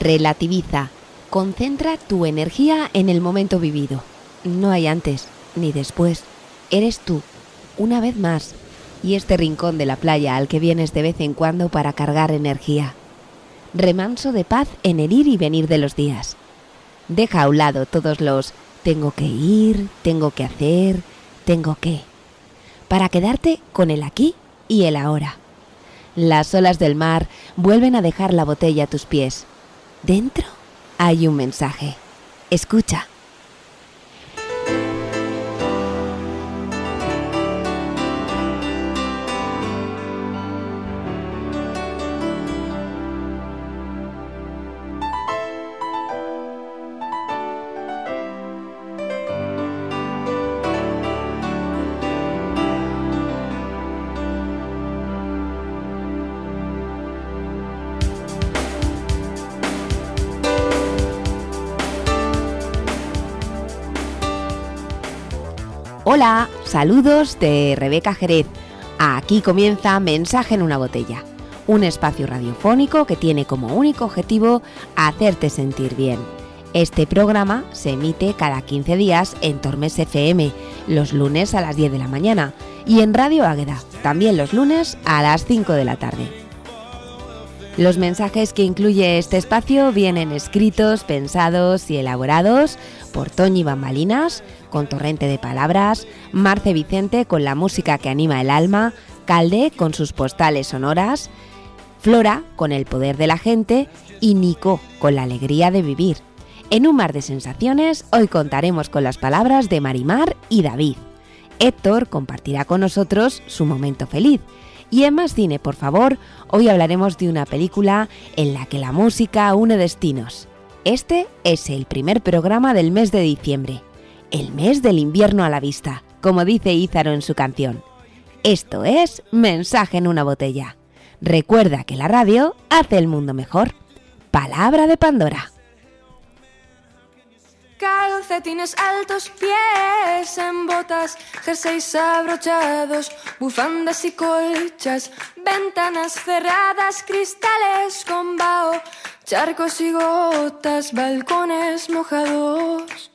Relativiza. Concentra tu energía en el momento vivido. No hay antes ni después. Eres tú, una vez más, y este rincón de la playa al que vienes de vez en cuando para cargar energía. Remanso de paz en el ir y venir de los días. Deja a un lado todos los tengo que ir, tengo que hacer, tengo que, para quedarte con el aquí y el ahora. Las olas del mar vuelven a dejar la botella a tus pies. Dentro hay un mensaje. Escucha. Hola, saludos de Rebeca Jerez. Aquí comienza Mensaje en una botella, un espacio radiofónico que tiene como único objetivo hacerte sentir bien. Este programa se emite cada 15 días en Tormes FM, los lunes a las 10 de la mañana, y en Radio Águeda, también los lunes a las 5 de la tarde. Los mensajes que incluye este espacio vienen escritos, pensados y elaborados por Toñi Bambalinas, con Torrente de Palabras, Marce Vicente con la música que anima el alma, Calde con sus postales sonoras, Flora con el poder de la gente y Nico con la alegría de vivir. En un mar de sensaciones, hoy contaremos con las palabras de Marimar y David. Héctor compartirá con nosotros su momento feliz y en Más Cine, por favor, hoy hablaremos de una película en la que la música une destinos. Este es el primer programa del mes de diciembre, el mes del invierno a la vista, como dice Ízaro en su canción. Esto es Mensaje en una botella. Recuerda que la radio hace el mundo mejor. Palabra de Pandora. Calcetines altos, pies en botas, jerseys abrochados, bufandas y colchas, ventanas cerradas, cristales con vaho, charcos y gotas, balcones mojados.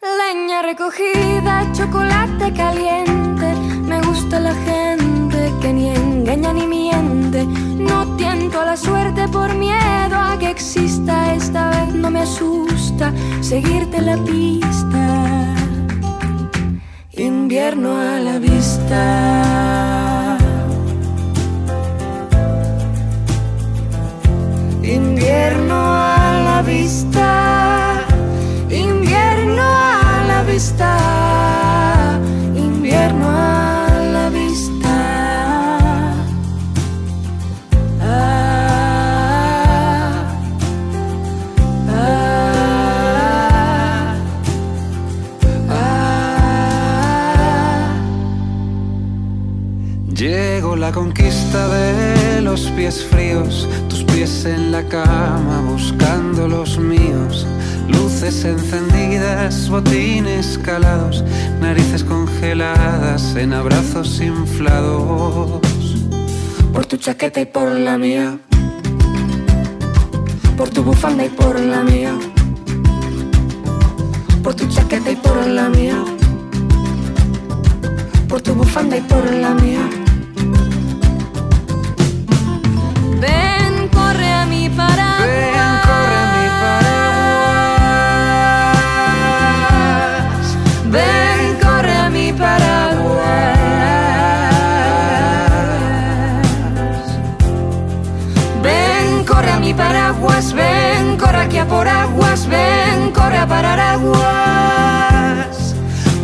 Leña recogida, chocolate caliente, me gusta la gente que ni engaña ni miente. Tiento a la suerte por miedo a que exista, esta vez no me asusta seguirte la pista. Invierno a la vista. Invierno a la vista. Invierno a la vista. En abrazos inflados. Por tu chaqueta y por la mía. Por tu bufanda y por la mía. Por tu chaqueta y por la mía. Por tu bufanda y por la mía. Ven, corre a mi paraguas. Ven, por aguas. Ven, corre a parar aguas.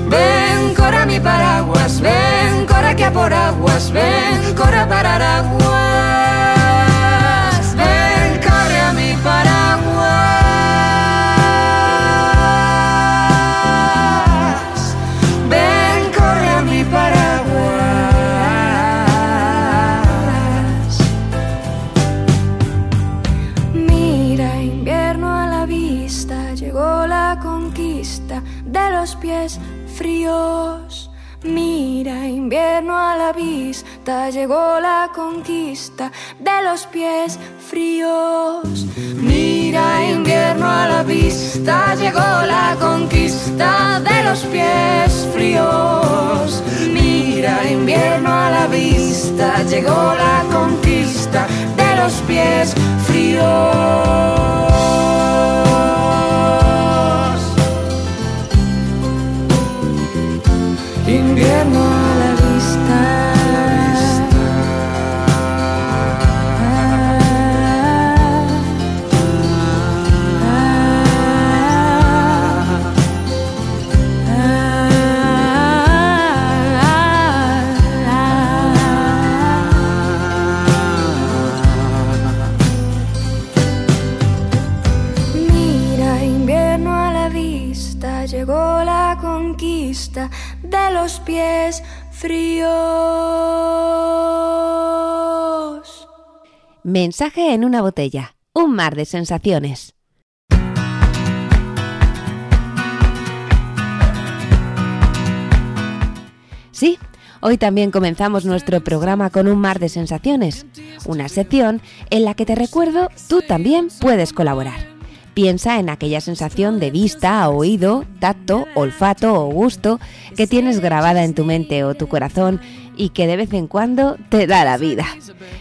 Ven, corre mi paraguas. Ven, corre aquí a por aguas. Ven, corre a parar aguas. Conquista de los pies fríos. Mira, invierno a la vista, llegó la conquista de los pies fríos. Mira invierno a la vista, llegó la conquista de los pies fríos. Mira invierno a la vista, llegó la conquista de los pies fríos. Los pies fríos. Mensaje en una botella. Un mar de sensaciones. Sí, hoy también comenzamos nuestro programa con un mar de sensaciones, una sección en la que te recuerdo tú también puedes colaborar. Piensa en aquella sensación de vista, oído, tacto, olfato o gusto que tienes grabada en tu mente o tu corazón y que de vez en cuando te da la vida.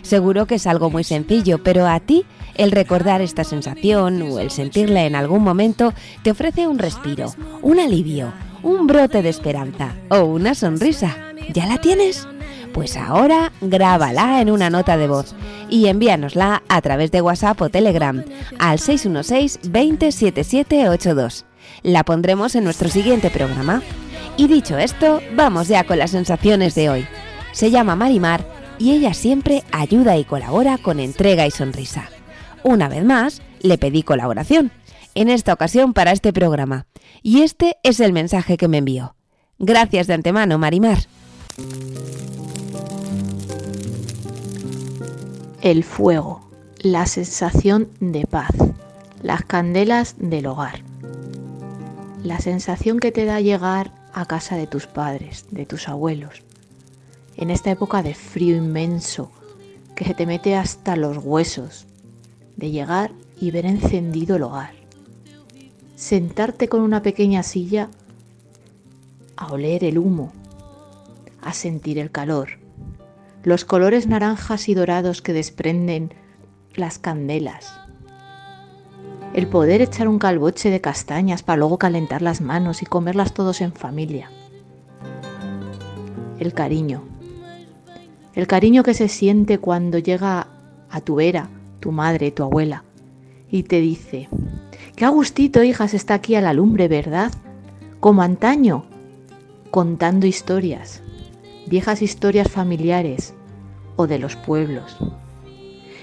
Seguro que es algo muy sencillo, pero a ti el recordar esta sensación o el sentirla en algún momento te ofrece un respiro, un alivio, un brote de esperanza o una sonrisa. ¿Ya la tienes? Pues ahora grábala en una nota de voz y envíanosla a través de WhatsApp o Telegram al 616 207782. La pondremos en nuestro siguiente programa. Y dicho esto, vamos ya con las sensaciones de hoy. Se llama Marimar y ella siempre ayuda y colabora con entrega y sonrisa. Una vez más, le pedí colaboración, en esta ocasión para este programa. Y este es el mensaje que me envió. Gracias de antemano, Marimar. El fuego, la sensación de paz, las candelas del hogar, la sensación que te da llegar a casa de tus padres, de tus abuelos, en esta época de frío inmenso que se te mete hasta los huesos, de llegar y ver encendido el hogar, sentarte con una pequeña silla a oler el humo, a sentir el calor los colores naranjas y dorados que desprenden las candelas, el poder echar un calboche de castañas para luego calentar las manos y comerlas todos en familia, el cariño, el cariño que se siente cuando llega a tu vera, tu madre, tu abuela, y te dice, qué agustito, hijas, está aquí a la lumbre, ¿verdad? Como antaño, contando historias viejas historias familiares o de los pueblos.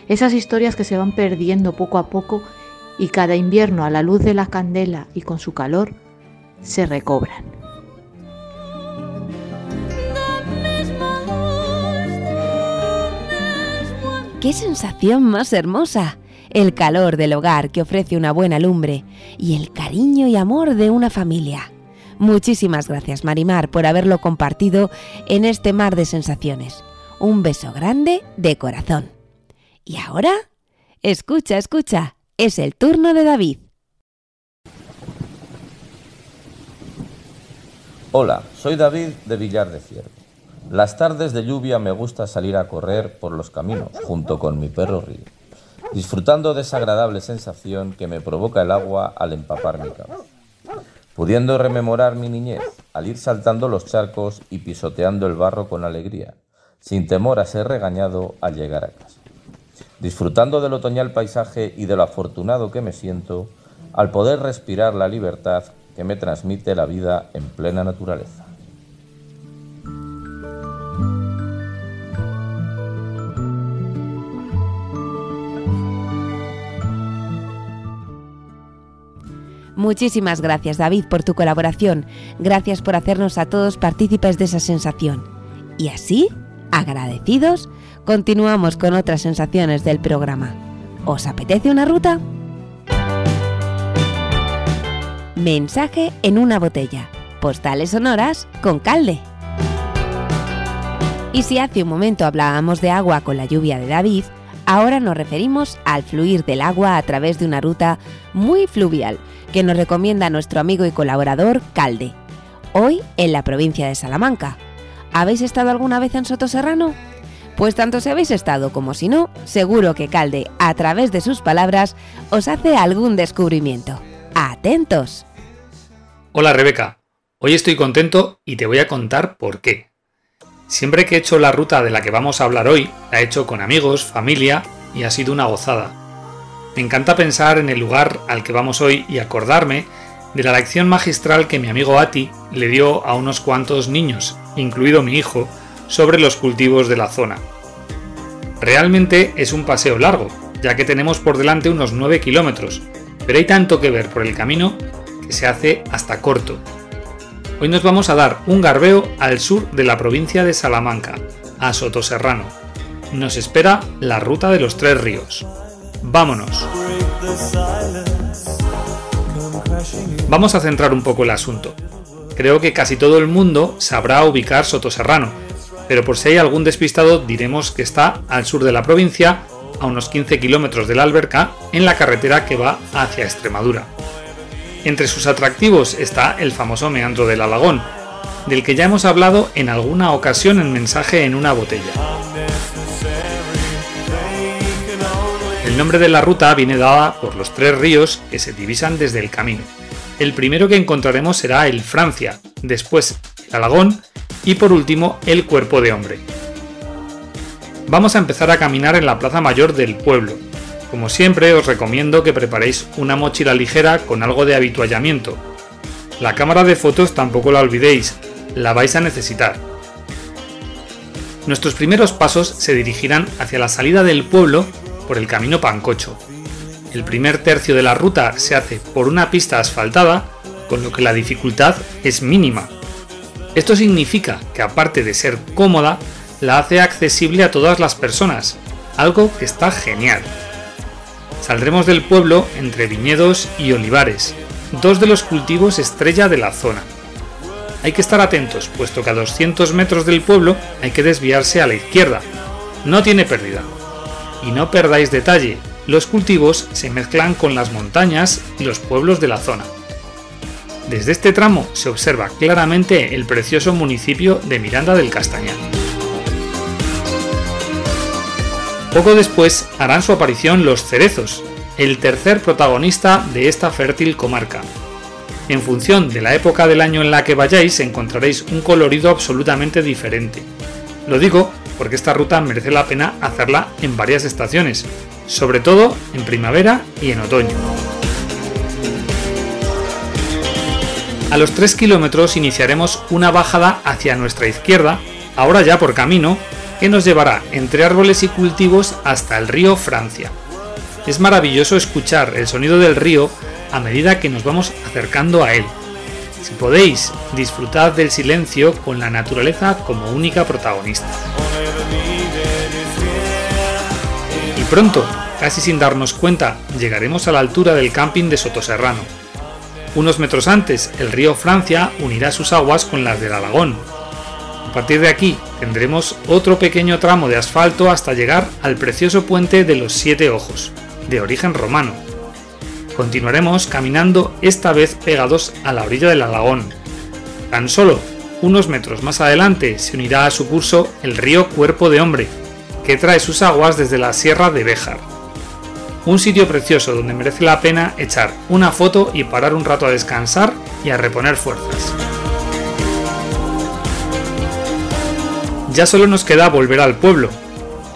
Esas historias que se van perdiendo poco a poco y cada invierno a la luz de la candela y con su calor se recobran. ¡Qué sensación más hermosa! El calor del hogar que ofrece una buena lumbre y el cariño y amor de una familia. Muchísimas gracias Marimar por haberlo compartido en este mar de sensaciones. Un beso grande de corazón. Y ahora, escucha, escucha, es el turno de David. Hola, soy David de Villar de Ciervo. Las tardes de lluvia me gusta salir a correr por los caminos junto con mi perro Río, disfrutando de esa agradable sensación que me provoca el agua al empapar mi cabeza pudiendo rememorar mi niñez al ir saltando los charcos y pisoteando el barro con alegría, sin temor a ser regañado al llegar a casa. Disfrutando del otoñal paisaje y de lo afortunado que me siento al poder respirar la libertad que me transmite la vida en plena naturaleza. Muchísimas gracias David por tu colaboración. Gracias por hacernos a todos partícipes de esa sensación. Y así, agradecidos, continuamos con otras sensaciones del programa. ¿Os apetece una ruta? Mensaje en una botella. Postales sonoras con calde. Y si hace un momento hablábamos de agua con la lluvia de David, ahora nos referimos al fluir del agua a través de una ruta muy fluvial que nos recomienda nuestro amigo y colaborador Calde, hoy en la provincia de Salamanca. ¿Habéis estado alguna vez en Soto Serrano? Pues tanto si habéis estado como si no, seguro que Calde, a través de sus palabras, os hace algún descubrimiento. ¡Atentos! Hola Rebeca, hoy estoy contento y te voy a contar por qué. Siempre que he hecho la ruta de la que vamos a hablar hoy, la he hecho con amigos, familia y ha sido una gozada. Me encanta pensar en el lugar al que vamos hoy y acordarme de la lección magistral que mi amigo Ati le dio a unos cuantos niños, incluido mi hijo, sobre los cultivos de la zona. Realmente es un paseo largo, ya que tenemos por delante unos 9 kilómetros, pero hay tanto que ver por el camino que se hace hasta corto. Hoy nos vamos a dar un garbeo al sur de la provincia de Salamanca, a Sotoserrano. Nos espera la ruta de los tres ríos. ¡Vámonos! Vamos a centrar un poco el asunto. Creo que casi todo el mundo sabrá ubicar Sotoserrano, pero por si hay algún despistado diremos que está al sur de la provincia, a unos 15 kilómetros de la Alberca, en la carretera que va hacia Extremadura. Entre sus atractivos está el famoso meandro del Alagón, del que ya hemos hablado en alguna ocasión en mensaje en una botella. El nombre de la ruta viene dada por los tres ríos que se divisan desde el camino. El primero que encontraremos será el Francia, después el Alagón y por último el cuerpo de hombre. Vamos a empezar a caminar en la plaza mayor del pueblo. Como siempre os recomiendo que preparéis una mochila ligera con algo de habituallamiento. La cámara de fotos tampoco la olvidéis, la vais a necesitar. Nuestros primeros pasos se dirigirán hacia la salida del pueblo por el camino Pancocho. El primer tercio de la ruta se hace por una pista asfaltada, con lo que la dificultad es mínima. Esto significa que aparte de ser cómoda, la hace accesible a todas las personas, algo que está genial. Saldremos del pueblo entre viñedos y olivares, dos de los cultivos estrella de la zona. Hay que estar atentos, puesto que a 200 metros del pueblo hay que desviarse a la izquierda. No tiene pérdida. Y no perdáis detalle, los cultivos se mezclan con las montañas y los pueblos de la zona. Desde este tramo se observa claramente el precioso municipio de Miranda del Castañar. Poco después harán su aparición los cerezos, el tercer protagonista de esta fértil comarca. En función de la época del año en la que vayáis encontraréis un colorido absolutamente diferente. Lo digo porque esta ruta merece la pena hacerla en varias estaciones, sobre todo en primavera y en otoño. A los 3 kilómetros iniciaremos una bajada hacia nuestra izquierda, ahora ya por camino, que nos llevará entre árboles y cultivos hasta el río Francia. Es maravilloso escuchar el sonido del río a medida que nos vamos acercando a él. Si podéis, disfrutad del silencio con la naturaleza como única protagonista. Y pronto, casi sin darnos cuenta, llegaremos a la altura del camping de Sotoserrano unos metros antes, el río Francia unirá sus aguas con las del Alagón. A partir de aquí tendremos otro pequeño tramo de asfalto hasta llegar al precioso puente de los Siete Ojos, de origen romano. Continuaremos caminando esta vez pegados a la orilla del Alagón. Tan solo unos metros más adelante se unirá a su curso el río Cuerpo de Hombre, que trae sus aguas desde la Sierra de Béjar un sitio precioso donde merece la pena echar una foto y parar un rato a descansar y a reponer fuerzas. Ya solo nos queda volver al pueblo.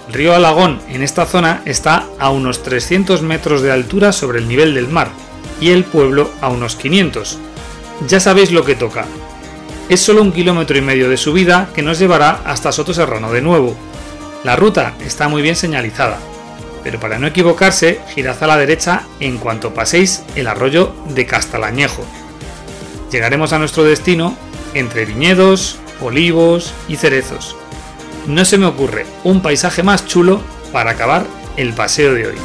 El río Alagón en esta zona está a unos 300 metros de altura sobre el nivel del mar y el pueblo a unos 500. Ya sabéis lo que toca. Es solo un kilómetro y medio de subida que nos llevará hasta Soto Serrano de nuevo. La ruta está muy bien señalizada, pero para no equivocarse, girad a la derecha en cuanto paséis el arroyo de Castalañejo. Llegaremos a nuestro destino entre viñedos, olivos y cerezos. No se me ocurre un paisaje más chulo para acabar el paseo de hoy.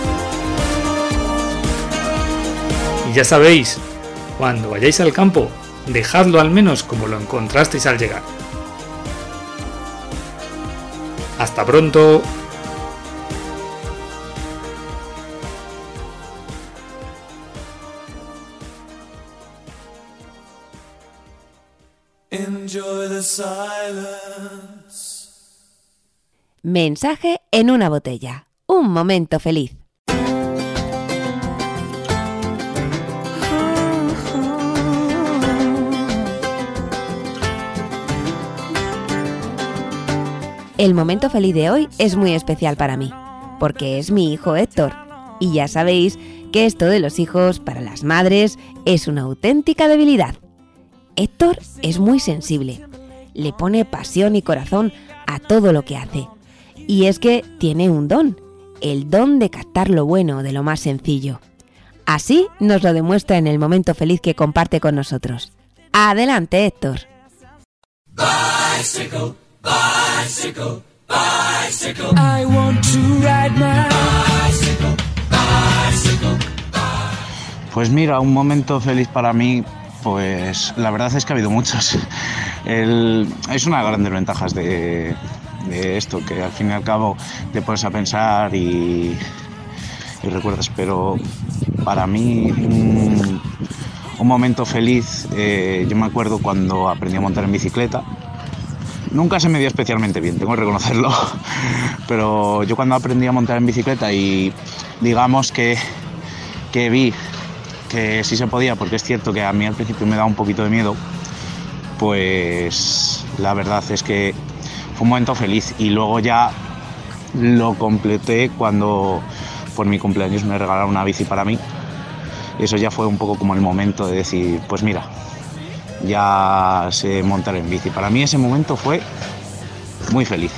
Y ya sabéis, cuando vayáis al campo, dejadlo al menos como lo encontrasteis al llegar. Hasta pronto. Mensaje en una botella. Un momento feliz. El momento feliz de hoy es muy especial para mí, porque es mi hijo Héctor. Y ya sabéis que esto de los hijos para las madres es una auténtica debilidad. Héctor es muy sensible, le pone pasión y corazón a todo lo que hace. Y es que tiene un don, el don de captar lo bueno de lo más sencillo. Así nos lo demuestra en el momento feliz que comparte con nosotros. Adelante, Héctor. Pues mira, un momento feliz para mí, pues la verdad es que ha habido muchos. es una de las grandes ventajas de, esto, que al fin y al cabo te pones a pensar y, recuerdas, pero para mí un, momento feliz, eh, yo me acuerdo cuando aprendí a montar en bicicleta, Nunca se me dio especialmente bien, tengo que reconocerlo. Pero yo cuando aprendí a montar en bicicleta y digamos que, que vi que sí se podía, porque es cierto que a mí al principio me da un poquito de miedo, pues la verdad es que un momento feliz y luego ya lo completé cuando por mi cumpleaños me regalaron una bici para mí. Eso ya fue un poco como el momento de decir, pues mira, ya sé montar en bici. Para mí ese momento fue muy feliz.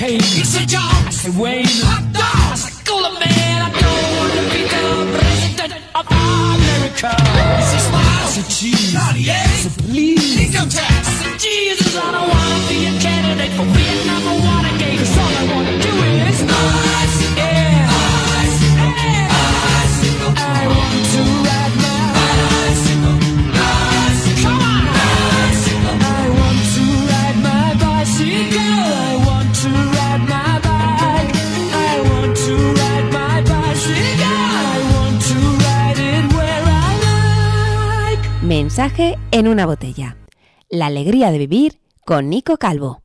cake. It's a job. I said, Wayne. Hot dog. I said, cooler man. I don't want to be the president of America. This is smile. I said, cheese. Naughty-eight. I said, please. Income tax. I said, Jesus, I don't want to be a candidate for Vietnam or Watergate. That's all I want to Mensaje en una botella. La alegría de vivir con Nico Calvo.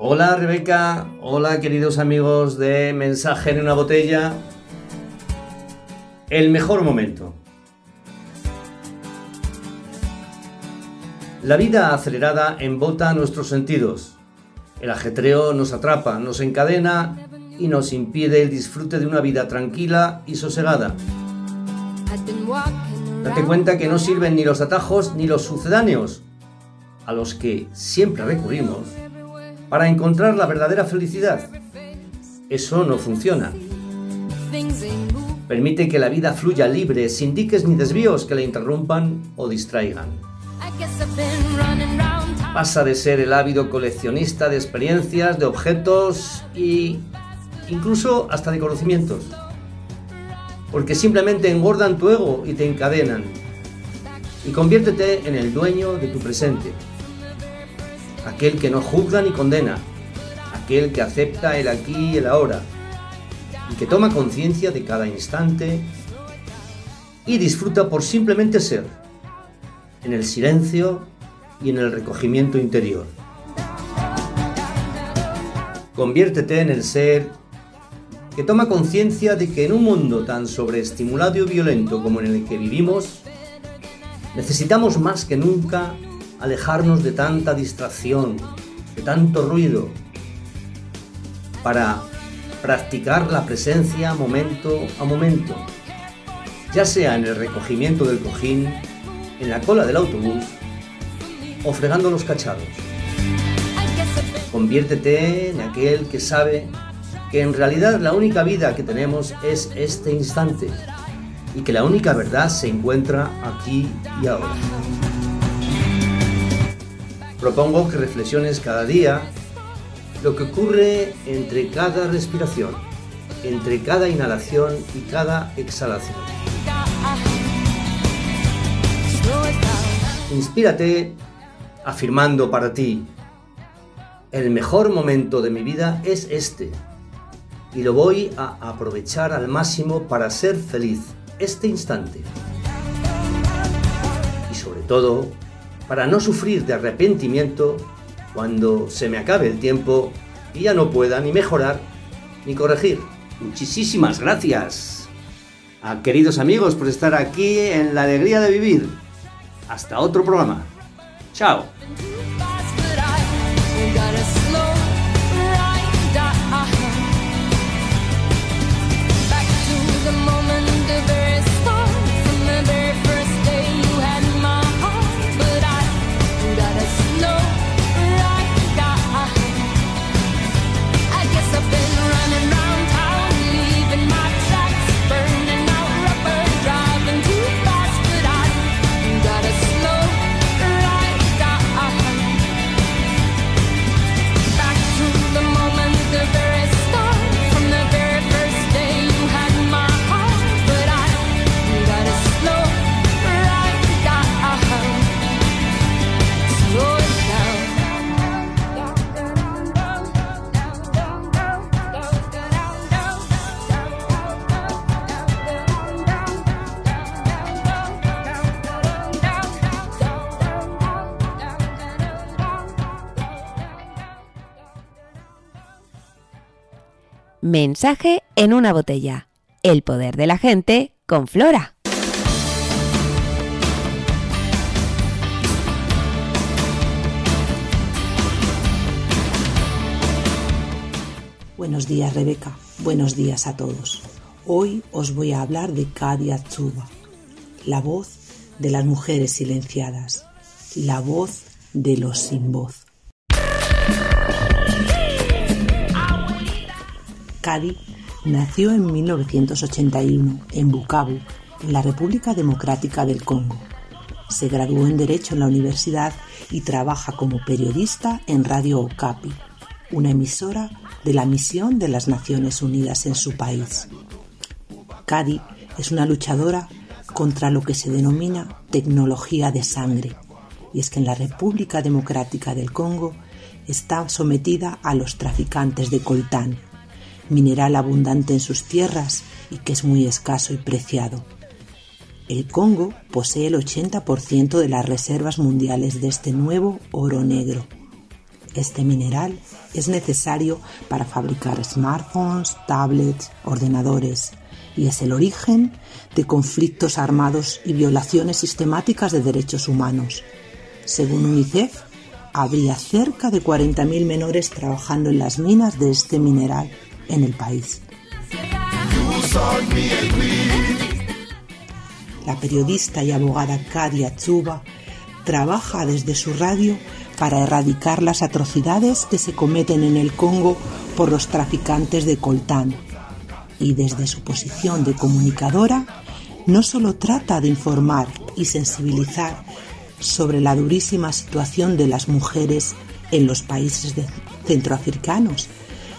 Hola Rebeca, hola queridos amigos de Mensaje en una botella. El mejor momento. La vida acelerada embota nuestros sentidos. El ajetreo nos atrapa, nos encadena y nos impide el disfrute de una vida tranquila y sosegada. Date cuenta que no sirven ni los atajos ni los sucedáneos, a los que siempre recurrimos, para encontrar la verdadera felicidad. Eso no funciona. Permite que la vida fluya libre, sin diques ni desvíos que la interrumpan o distraigan. Pasa de ser el ávido coleccionista de experiencias, de objetos y incluso hasta de conocimientos. porque simplemente engordan tu ego y te encadenan. Y conviértete en el dueño de tu presente, aquel que no juzga ni condena, aquel que acepta el aquí y el ahora, y que toma conciencia de cada instante y disfruta por simplemente ser, en el silencio y en el recogimiento interior. Conviértete en el ser que toma conciencia de que en un mundo tan sobreestimulado y violento como en el que vivimos, necesitamos más que nunca alejarnos de tanta distracción, de tanto ruido, para practicar la presencia momento a momento, ya sea en el recogimiento del cojín, en la cola del autobús o fregando los cachados. Conviértete en aquel que sabe que en realidad la única vida que tenemos es este instante y que la única verdad se encuentra aquí y ahora. Propongo que reflexiones cada día lo que ocurre entre cada respiración, entre cada inhalación y cada exhalación. Inspírate afirmando para ti, el mejor momento de mi vida es este y lo voy a aprovechar al máximo para ser feliz este instante. Y sobre todo, para no sufrir de arrepentimiento cuando se me acabe el tiempo y ya no pueda ni mejorar ni corregir. Muchísimas gracias a queridos amigos por estar aquí en la alegría de vivir. Hasta otro programa. Chao. Mensaje en una botella. El poder de la gente con Flora. Buenos días Rebeca, buenos días a todos. Hoy os voy a hablar de Kadia Tsuba, la voz de las mujeres silenciadas, la voz de los sin voz. Kadi nació en 1981 en Bukavu, en la República Democrática del Congo. Se graduó en Derecho en la universidad y trabaja como periodista en Radio Okapi, una emisora de la misión de las Naciones Unidas en su país. Kadi es una luchadora contra lo que se denomina tecnología de sangre, y es que en la República Democrática del Congo está sometida a los traficantes de coltán, mineral abundante en sus tierras y que es muy escaso y preciado. El Congo posee el 80% de las reservas mundiales de este nuevo oro negro. Este mineral es necesario para fabricar smartphones, tablets, ordenadores y es el origen de conflictos armados y violaciones sistemáticas de derechos humanos. Según UNICEF, habría cerca de 40.000 menores trabajando en las minas de este mineral en el país. La periodista y abogada Kadia Tsuba trabaja desde su radio para erradicar las atrocidades que se cometen en el Congo por los traficantes de coltán. Y desde su posición de comunicadora, no solo trata de informar y sensibilizar sobre la durísima situación de las mujeres en los países centroafricanos,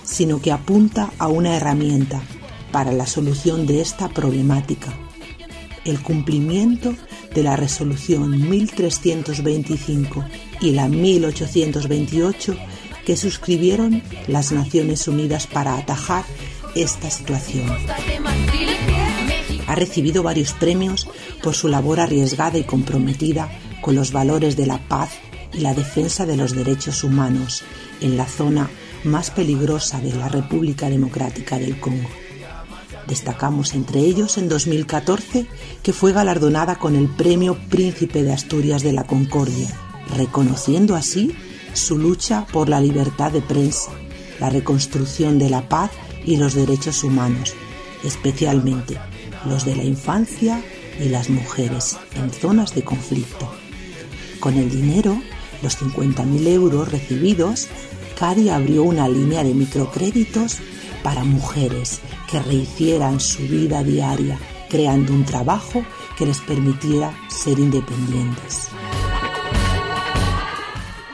sino que apunta a una herramienta, para la solución de esta problemática, el cumplimiento de la resolución 1325 y la 1828 que suscribieron las Naciones Unidas para atajar esta situación. Ha recibido varios premios por su labor arriesgada y comprometida con los valores de la paz y la defensa de los derechos humanos en la zona más peligrosa de la República Democrática del Congo. Destacamos entre ellos en 2014 que fue galardonada con el Premio Príncipe de Asturias de la Concordia, reconociendo así su lucha por la libertad de prensa, la reconstrucción de la paz y los derechos humanos, especialmente los de la infancia y las mujeres en zonas de conflicto. Con el dinero, los 50.000 euros recibidos, Cadi abrió una línea de microcréditos para mujeres que rehicieran su vida diaria, creando un trabajo que les permitiera ser independientes.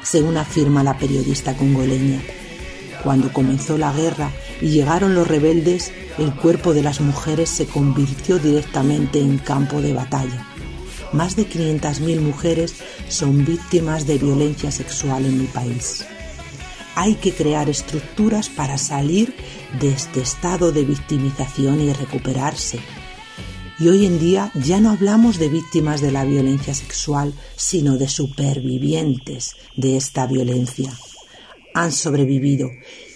Según afirma la periodista congoleña, cuando comenzó la guerra y llegaron los rebeldes, el cuerpo de las mujeres se convirtió directamente en campo de batalla. Más de 500.000 mujeres son víctimas de violencia sexual en mi país. Hay que crear estructuras para salir de este estado de victimización y recuperarse. Y hoy en día ya no hablamos de víctimas de la violencia sexual, sino de supervivientes de esta violencia. Han sobrevivido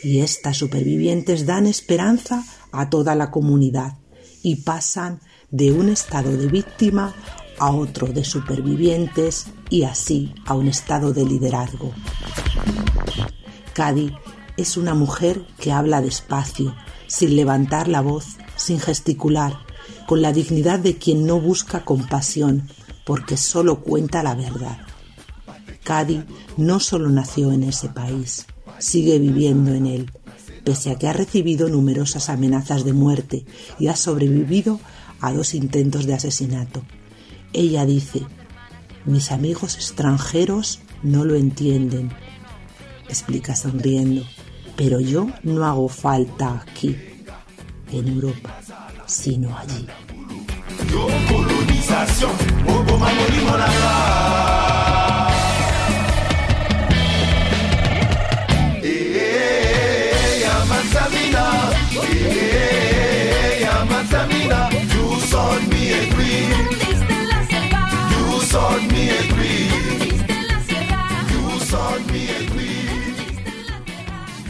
y estas supervivientes dan esperanza a toda la comunidad y pasan de un estado de víctima a otro de supervivientes y así a un estado de liderazgo. Cady es una mujer que habla despacio, sin levantar la voz, sin gesticular, con la dignidad de quien no busca compasión, porque solo cuenta la verdad. Cady no solo nació en ese país, sigue viviendo en él, pese a que ha recibido numerosas amenazas de muerte y ha sobrevivido a dos intentos de asesinato. Ella dice, mis amigos extranjeros no lo entienden, explica sonriendo, pero yo no hago falta aquí, en Europa, sino allí.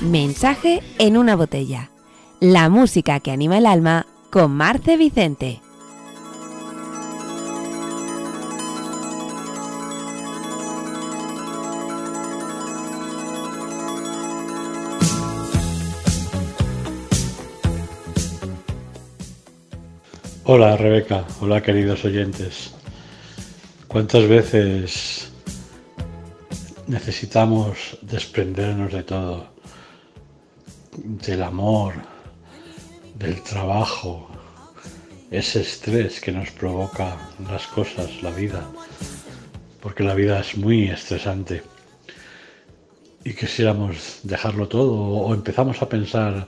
Mensaje en una botella. La música que anima el alma con Marce Vicente. Hola Rebeca, hola queridos oyentes. ¿Cuántas veces necesitamos desprendernos de todo? Del amor, del trabajo, ese estrés que nos provoca las cosas, la vida, porque la vida es muy estresante. Y quisiéramos dejarlo todo o empezamos a pensar,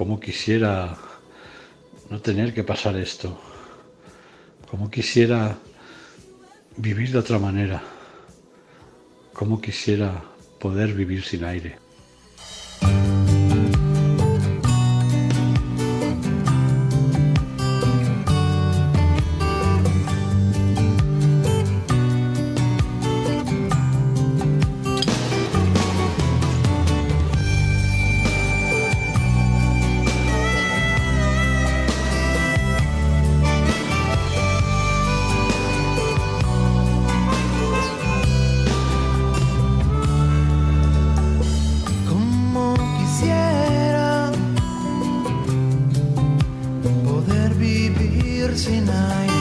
cómo quisiera no tener que pasar esto. Como quisiera vivir de otra manera. Como quisiera poder vivir sin aire. verse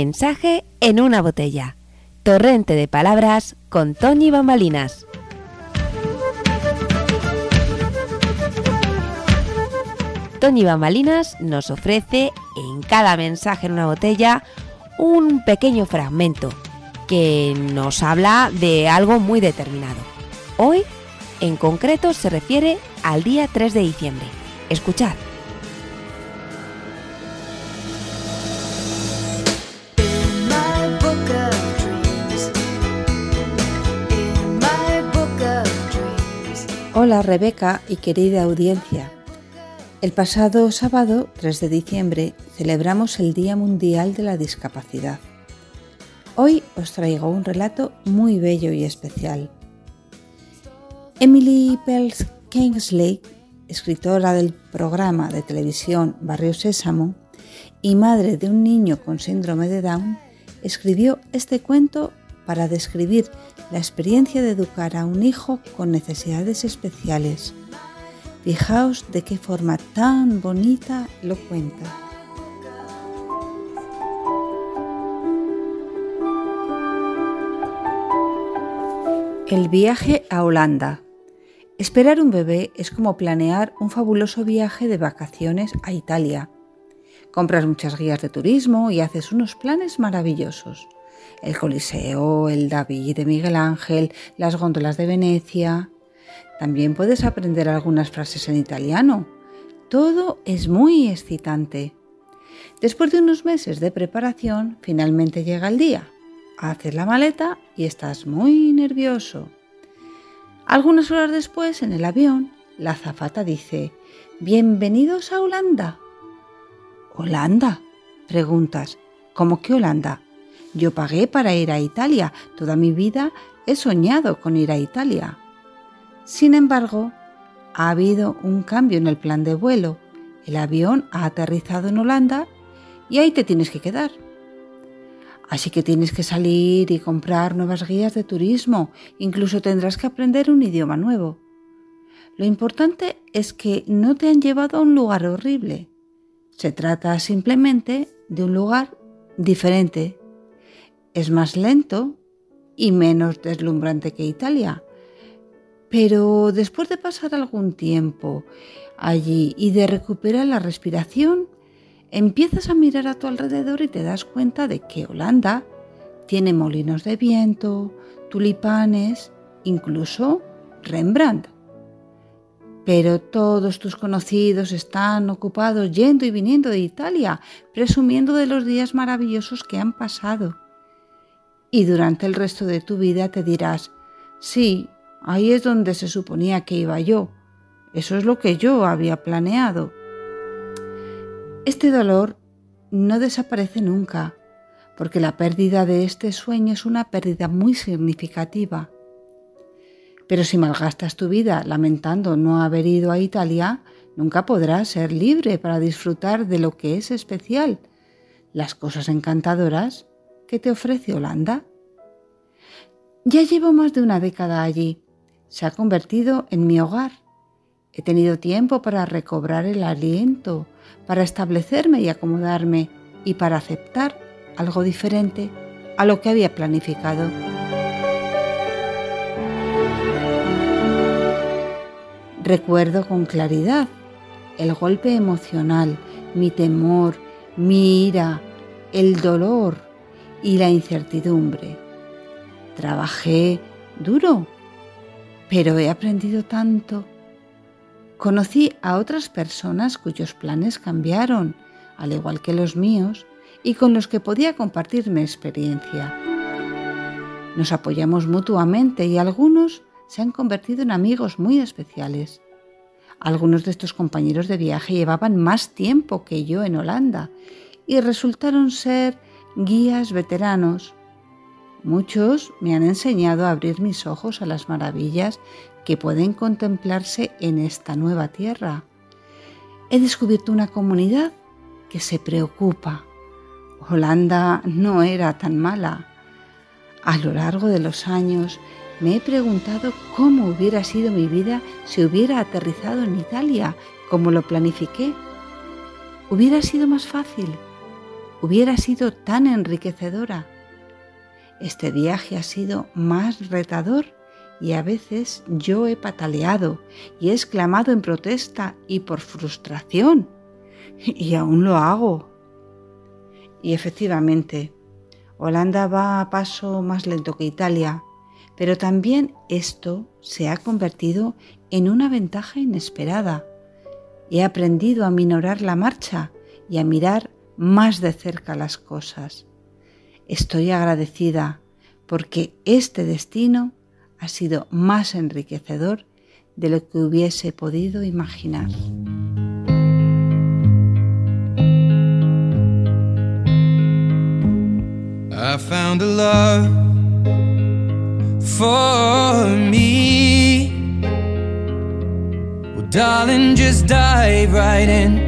Mensaje en una botella. Torrente de palabras con Tony Bambalinas. Tony Bambalinas nos ofrece en cada mensaje en una botella un pequeño fragmento que nos habla de algo muy determinado. Hoy, en concreto, se refiere al día 3 de diciembre. Escuchad. Hola Rebeca y querida audiencia. El pasado sábado 3 de diciembre celebramos el Día Mundial de la Discapacidad. Hoy os traigo un relato muy bello y especial. Emily Pels Kingsley, escritora del programa de televisión Barrio Sésamo y madre de un niño con síndrome de Down, escribió este cuento para describir la experiencia de educar a un hijo con necesidades especiales. Fijaos de qué forma tan bonita lo cuenta. El viaje a Holanda. Esperar un bebé es como planear un fabuloso viaje de vacaciones a Italia. Compras muchas guías de turismo y haces unos planes maravillosos. El Coliseo, el David de Miguel Ángel, las góndolas de Venecia. También puedes aprender algunas frases en italiano. Todo es muy excitante. Después de unos meses de preparación, finalmente llega el día. Haces la maleta y estás muy nervioso. Algunas horas después, en el avión, la azafata dice, Bienvenidos a Holanda. ¿Holanda? Preguntas. ¿Cómo que Holanda? Yo pagué para ir a Italia. Toda mi vida he soñado con ir a Italia. Sin embargo, ha habido un cambio en el plan de vuelo. El avión ha aterrizado en Holanda y ahí te tienes que quedar. Así que tienes que salir y comprar nuevas guías de turismo, incluso tendrás que aprender un idioma nuevo. Lo importante es que no te han llevado a un lugar horrible. Se trata simplemente de un lugar diferente. Es más lento y menos deslumbrante que Italia. Pero después de pasar algún tiempo allí y de recuperar la respiración, empiezas a mirar a tu alrededor y te das cuenta de que Holanda tiene molinos de viento, tulipanes, incluso Rembrandt. Pero todos tus conocidos están ocupados yendo y viniendo de Italia, presumiendo de los días maravillosos que han pasado. Y durante el resto de tu vida te dirás, sí, ahí es donde se suponía que iba yo. Eso es lo que yo había planeado. Este dolor no desaparece nunca, porque la pérdida de este sueño es una pérdida muy significativa. Pero si malgastas tu vida lamentando no haber ido a Italia, nunca podrás ser libre para disfrutar de lo que es especial, las cosas encantadoras que te ofrece Holanda. Ya llevo más de una década allí. Se ha convertido en mi hogar. He tenido tiempo para recobrar el aliento, para establecerme y acomodarme y para aceptar algo diferente a lo que había planificado. Recuerdo con claridad el golpe emocional, mi temor, mi ira, el dolor y la incertidumbre. Trabajé duro, pero he aprendido tanto Conocí a otras personas cuyos planes cambiaron, al igual que los míos, y con los que podía compartir mi experiencia. Nos apoyamos mutuamente y algunos se han convertido en amigos muy especiales. Algunos de estos compañeros de viaje llevaban más tiempo que yo en Holanda y resultaron ser guías veteranos. Muchos me han enseñado a abrir mis ojos a las maravillas que pueden contemplarse en esta nueva tierra. He descubierto una comunidad que se preocupa. Holanda no era tan mala. A lo largo de los años me he preguntado cómo hubiera sido mi vida si hubiera aterrizado en Italia como lo planifiqué. Hubiera sido más fácil, hubiera sido tan enriquecedora. Este viaje ha sido más retador y a veces yo he pataleado y he exclamado en protesta y por frustración. Y aún lo hago. Y efectivamente, Holanda va a paso más lento que Italia, pero también esto se ha convertido en una ventaja inesperada. He aprendido a minorar la marcha y a mirar más de cerca las cosas. Estoy agradecida porque este destino ha sido más enriquecedor de lo que hubiese podido imaginar. I found a love for me. Darling, just dive right in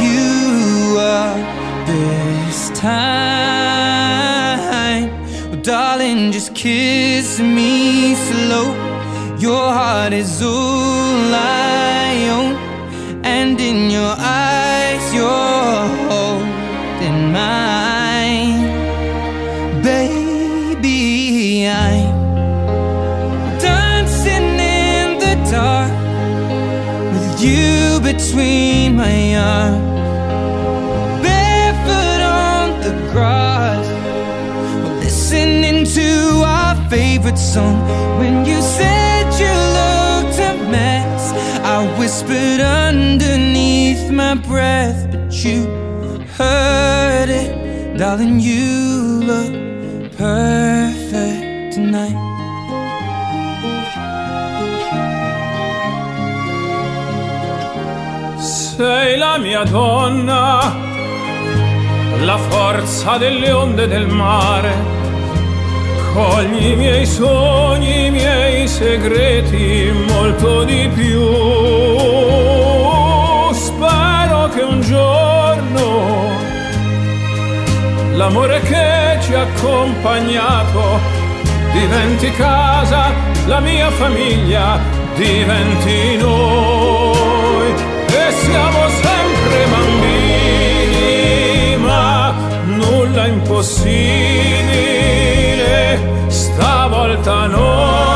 this time. Well, darling, just kiss me slow. Your heart is all I own, and in your eyes, you're holding mine. Baby, I'm dancing in the dark with you between my arms. Favorite song. When you said you looked a mess, I whispered underneath my breath, but you heard it, darling. You look perfect tonight. Sei la mia donna, la forza delle onde del mare. Cogli i miei sogni, i miei segreti, molto di più. Spero che un giorno l'amore che ci ha accompagnato diventi casa, la mia famiglia diventi noi e siamo sempre bambini, ma nulla impossibile, stavolta no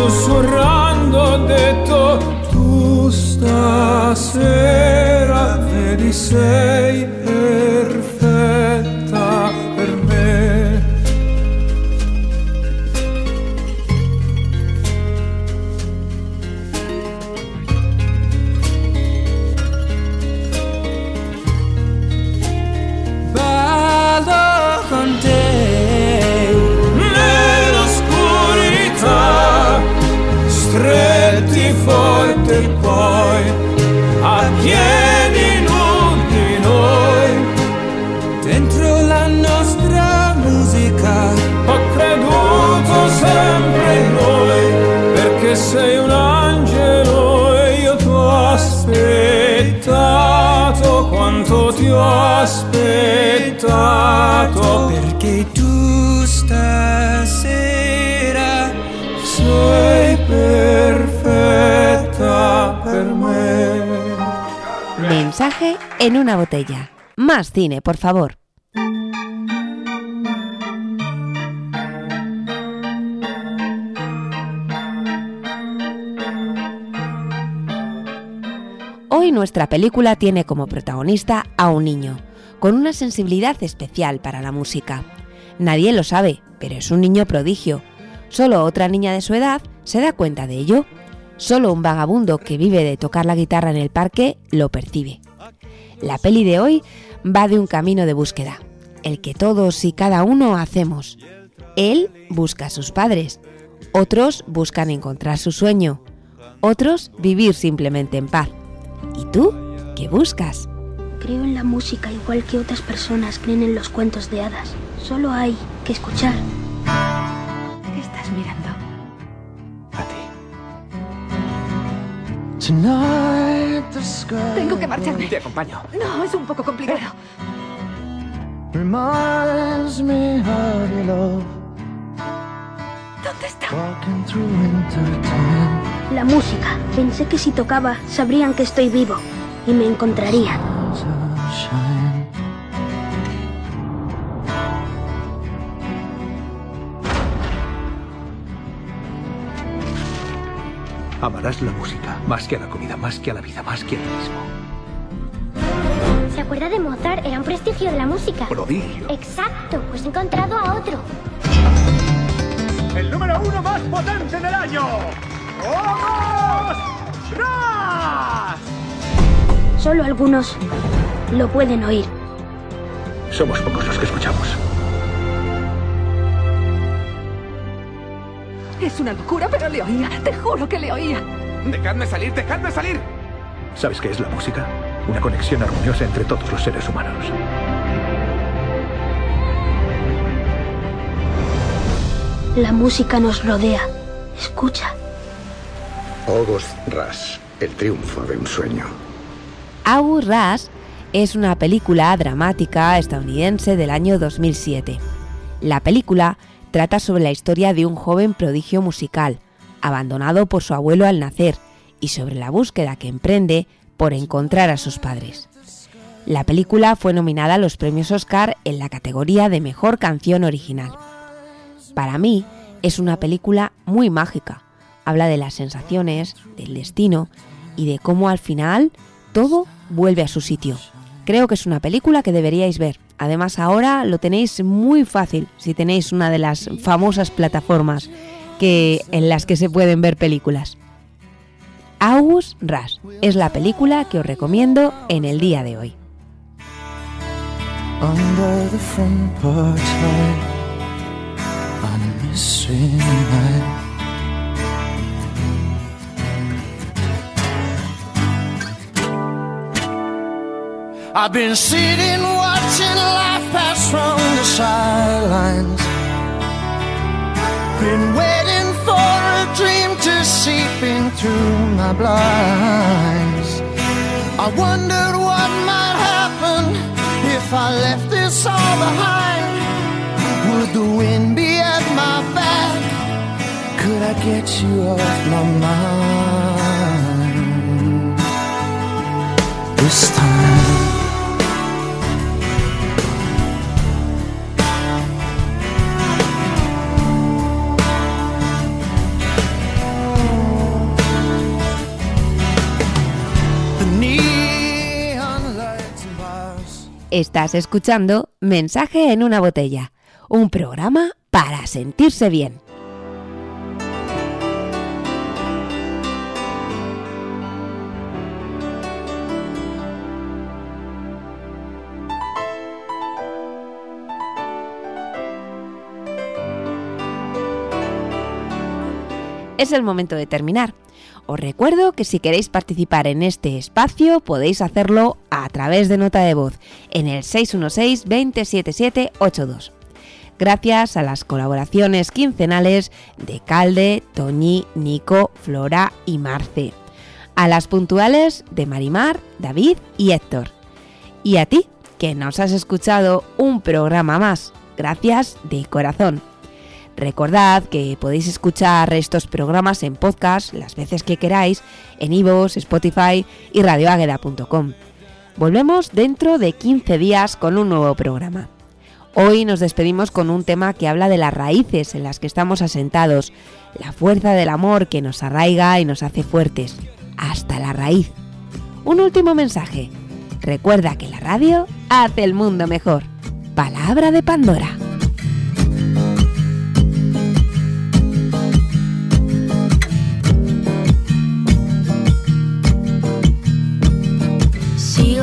sussurrando ho detto tu stasera vedi sei En una botella. Más cine, por favor. Hoy nuestra película tiene como protagonista a un niño, con una sensibilidad especial para la música. Nadie lo sabe, pero es un niño prodigio. Solo otra niña de su edad se da cuenta de ello. Solo un vagabundo que vive de tocar la guitarra en el parque lo percibe. La peli de hoy va de un camino de búsqueda, el que todos y cada uno hacemos. Él busca a sus padres, otros buscan encontrar su sueño, otros vivir simplemente en paz. ¿Y tú qué buscas? Creo en la música igual que otras personas creen en los cuentos de hadas. Solo hay que escuchar. ¿Qué estás mirando? Tengo que marcharme. Te acompaño. No, es un poco complicado. ¿Dónde está? La música. Pensé que si tocaba sabrían que estoy vivo y me encontrarían. Amarás la música, más que a la comida, más que a la vida, más que a ti mismo. ¿Se acuerda de Mozart? Era un prestigio de la música. Prodigio. Exacto, pues he encontrado a otro. el número uno más potente del año. ¡Vamos! ¡Ras! Solo algunos lo pueden oír. Somos pocos los que escuchamos. Es una locura, pero le oía. Te juro que le oía. Dejadme salir, dejadme salir. ¿Sabes qué es la música? Una conexión armoniosa entre todos los seres humanos. La música nos rodea. Escucha. August Ras, el triunfo de un sueño. August Ras es una película dramática estadounidense del año 2007. La película trata sobre la historia de un joven prodigio musical, abandonado por su abuelo al nacer, y sobre la búsqueda que emprende por encontrar a sus padres. La película fue nominada a los premios Oscar en la categoría de Mejor Canción Original. Para mí es una película muy mágica. Habla de las sensaciones, del destino y de cómo al final todo vuelve a su sitio. Creo que es una película que deberíais ver. Además ahora lo tenéis muy fácil si tenéis una de las famosas plataformas que, en las que se pueden ver películas. August Ras es la película que os recomiendo en el día de hoy. I've been sitting watching life pass from the sidelines. Been waiting for a dream to seep in through my blinds. I wondered what might happen if I left this all behind. Would the wind be at my back? Could I get you off my mind? This time. Estás escuchando Mensaje en una botella, un programa para sentirse bien. Es el momento de terminar. Os recuerdo que si queréis participar en este espacio podéis hacerlo a través de nota de voz en el 616-207782. Gracias a las colaboraciones quincenales de Calde, Toñi, Nico, Flora y Marce. A las puntuales de Marimar, David y Héctor. Y a ti, que nos has escuchado un programa más. Gracias de corazón. Recordad que podéis escuchar estos programas en podcast las veces que queráis en iVoox, Spotify y radioágueda.com. Volvemos dentro de 15 días con un nuevo programa. Hoy nos despedimos con un tema que habla de las raíces en las que estamos asentados, la fuerza del amor que nos arraiga y nos hace fuertes, hasta la raíz. Un último mensaje. Recuerda que la radio hace el mundo mejor. Palabra de Pandora.